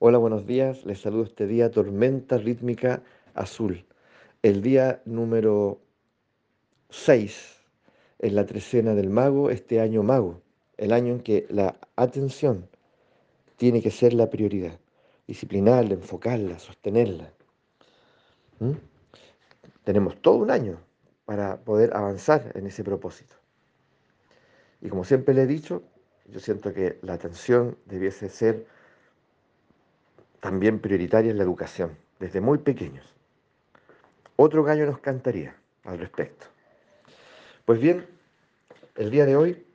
Hola, buenos días. Les saludo este día Tormenta Rítmica Azul. El día número 6 en la trecena del mago, este año mago. El año en que la atención tiene que ser la prioridad. Disciplinarla, enfocarla, sostenerla. ¿Mm? Tenemos todo un año para poder avanzar en ese propósito. Y como siempre le he dicho, yo siento que la atención debiese ser también prioritaria en la educación, desde muy pequeños. Otro gallo nos cantaría al respecto. Pues bien, el día de hoy,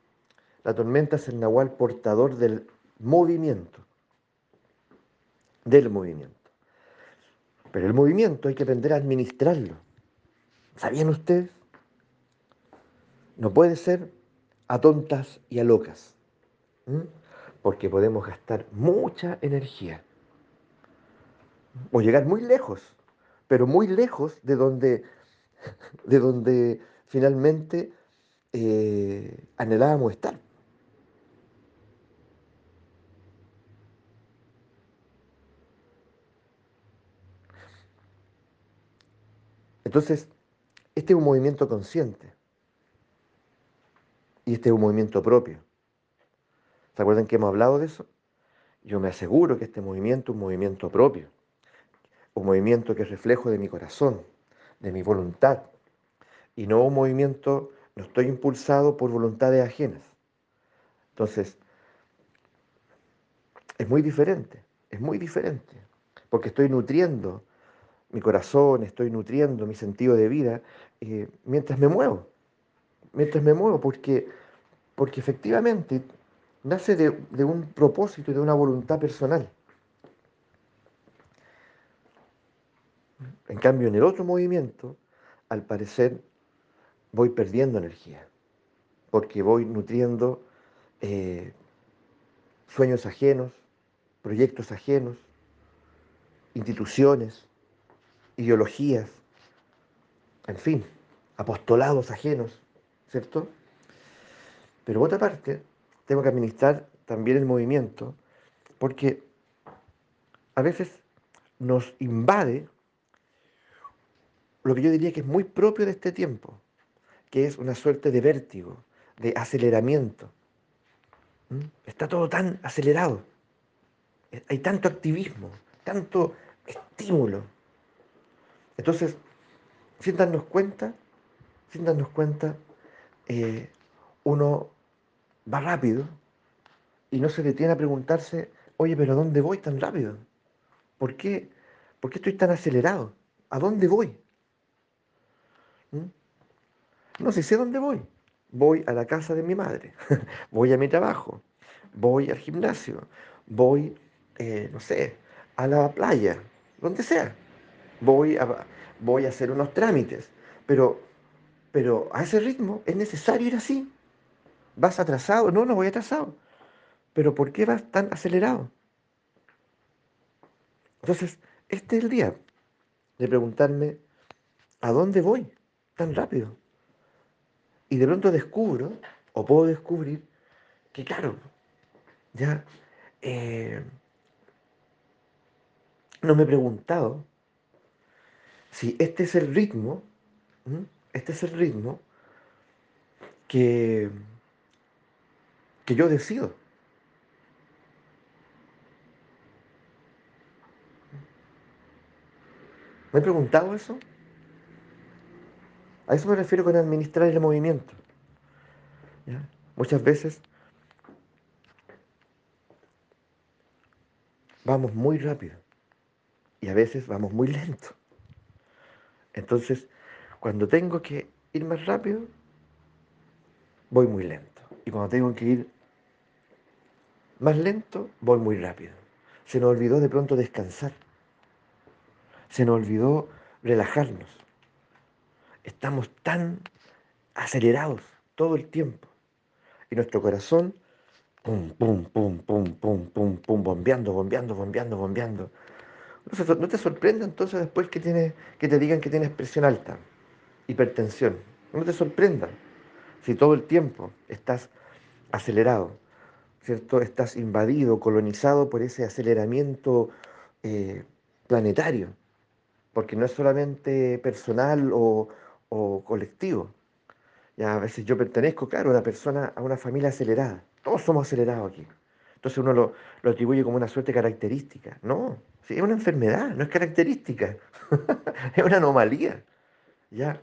la tormenta es el nahual portador del movimiento, del movimiento. Pero el movimiento hay que aprender a administrarlo. ¿Sabían ustedes? No puede ser a tontas y a locas, porque podemos gastar mucha energía o llegar muy lejos, pero muy lejos de donde, de donde finalmente eh, anhelábamos estar. Entonces, este es un movimiento consciente y este es un movimiento propio. ¿Se acuerdan que hemos hablado de eso? Yo me aseguro que este movimiento es un movimiento propio un movimiento que es reflejo de mi corazón, de mi voluntad, y no un movimiento, no estoy impulsado por voluntades ajenas. Entonces, es muy diferente, es muy diferente, porque estoy nutriendo mi corazón, estoy nutriendo mi sentido de vida eh, mientras me muevo, mientras me muevo, porque, porque efectivamente nace de, de un propósito y de una voluntad personal. En cambio, en el otro movimiento, al parecer, voy perdiendo energía, porque voy nutriendo eh, sueños ajenos, proyectos ajenos, instituciones, ideologías, en fin, apostolados ajenos, ¿cierto? Pero por otra parte, tengo que administrar también el movimiento, porque a veces nos invade lo que yo diría que es muy propio de este tiempo, que es una suerte de vértigo, de aceleramiento. ¿Mm? Está todo tan acelerado. Hay tanto activismo, tanto estímulo. Entonces, sin darnos cuenta, sin darnos cuenta, eh, uno va rápido y no se detiene a preguntarse, oye, pero ¿dónde voy tan rápido? ¿Por qué, ¿Por qué estoy tan acelerado? ¿A dónde voy? ¿Mm? No sé, sé dónde voy. Voy a la casa de mi madre, voy a mi trabajo, voy al gimnasio, voy, eh, no sé, a la playa, donde sea. Voy a, voy a hacer unos trámites, pero, pero a ese ritmo es necesario ir así. ¿Vas atrasado? No, no voy atrasado. Pero ¿por qué vas tan acelerado? Entonces, este es el día de preguntarme, ¿a dónde voy? Tan rápido. Y de pronto descubro, o puedo descubrir, que claro, ya eh, no me he preguntado si este es el ritmo, este es el ritmo que, que yo decido. ¿Me he preguntado eso? A eso me refiero con administrar el movimiento. Muchas veces vamos muy rápido y a veces vamos muy lento. Entonces, cuando tengo que ir más rápido, voy muy lento. Y cuando tengo que ir más lento, voy muy rápido. Se nos olvidó de pronto descansar. Se nos olvidó relajarnos estamos tan acelerados todo el tiempo. Y nuestro corazón, pum, pum, pum, pum, pum, pum, pum, bombeando, bombeando, bombeando, bombeando. No te sorprenda entonces después que, tiene, que te digan que tienes presión alta, hipertensión. No te sorprenda si todo el tiempo estás acelerado. ¿cierto? Estás invadido, colonizado por ese aceleramiento eh, planetario, porque no es solamente personal o, o colectivo. Ya a veces yo pertenezco, claro, a una persona, a una familia acelerada. Todos somos acelerados aquí. Entonces uno lo, lo atribuye como una suerte característica. No, es una enfermedad, no es característica. es una anomalía. ¿ya?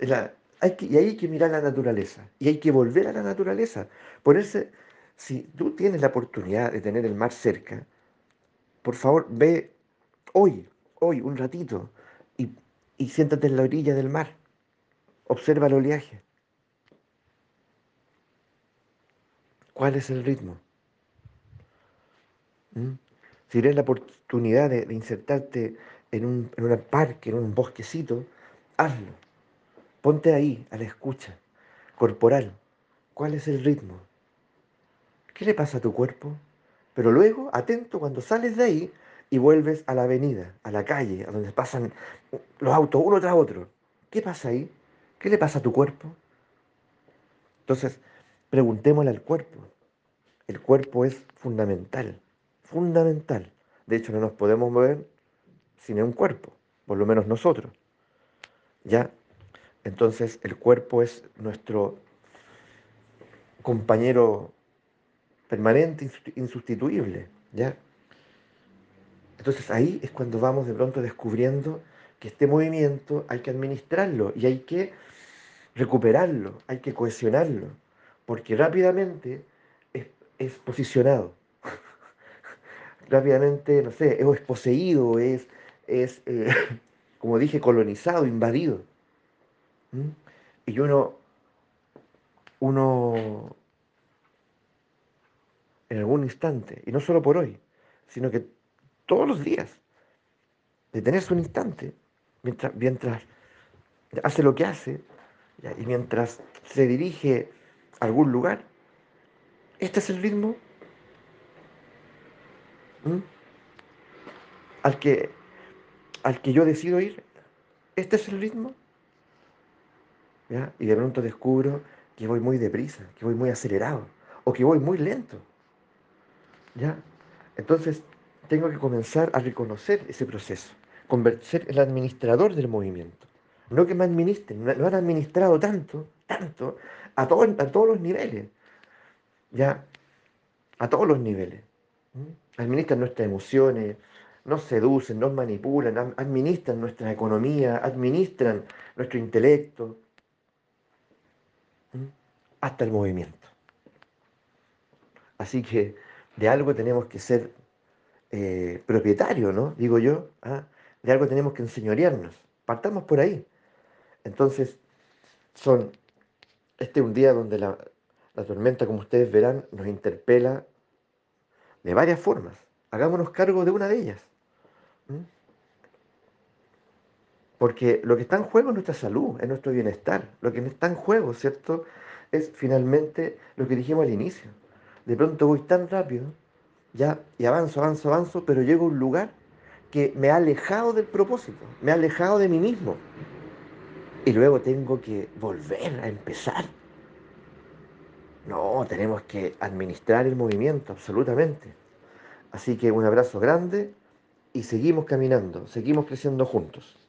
La, hay que, y hay que mirar la naturaleza. Y hay que volver a la naturaleza. Ponerse, si tú tienes la oportunidad de tener el mar cerca, por favor, ve hoy, hoy, un ratito, y, siéntate en la orilla del mar. Observa el oleaje. ¿Cuál es el ritmo? ¿Mm? Si tienes la oportunidad de, de insertarte en un, en un parque, en un bosquecito, hazlo. Ponte ahí, a la escucha, corporal. ¿Cuál es el ritmo? ¿Qué le pasa a tu cuerpo? Pero luego, atento, cuando sales de ahí y vuelves a la avenida, a la calle, a donde pasan los autos uno tras otro. ¿Qué pasa ahí? ¿Qué le pasa a tu cuerpo? Entonces, preguntémosle al cuerpo. El cuerpo es fundamental, fundamental. De hecho, no nos podemos mover sin un cuerpo, por lo menos nosotros. ¿Ya? Entonces el cuerpo es nuestro compañero permanente, insustituible, ¿ya? Entonces ahí es cuando vamos de pronto descubriendo que este movimiento hay que administrarlo y hay que recuperarlo, hay que cohesionarlo, porque rápidamente es, es posicionado, rápidamente, no sé, es poseído, es, es eh, como dije, colonizado, invadido. ¿Mm? Y uno, uno, en algún instante, y no solo por hoy, sino que todos los días, detenerse un instante, mientras, mientras hace lo que hace, y mientras se dirige a algún lugar, este es el ritmo al que al que yo decido ir, este es el ritmo. Y de pronto descubro que voy muy deprisa, que voy muy acelerado, o que voy muy lento. ¿Ya? Entonces, tengo que comenzar a reconocer ese proceso, convertir el administrador del movimiento. No que me administren, no han administrado tanto, tanto, a, todo, a todos los niveles. ¿Ya? A todos los niveles. Administran nuestras emociones, nos seducen, nos manipulan, administran nuestra economía, administran nuestro intelecto, hasta el movimiento. Así que de algo tenemos que ser eh, propietarios, ¿no? Digo yo, ¿ah? de algo tenemos que enseñorearnos. Partamos por ahí. Entonces, son, este es un día donde la, la tormenta, como ustedes verán, nos interpela de varias formas. Hagámonos cargo de una de ellas. Porque lo que está en juego es nuestra salud, es nuestro bienestar. Lo que está en juego, ¿cierto? Es finalmente lo que dijimos al inicio. De pronto voy tan rápido, ya, y avanzo, avanzo, avanzo, pero llego a un lugar que me ha alejado del propósito, me ha alejado de mí mismo. Y luego tengo que volver a empezar. No, tenemos que administrar el movimiento, absolutamente. Así que un abrazo grande y seguimos caminando, seguimos creciendo juntos.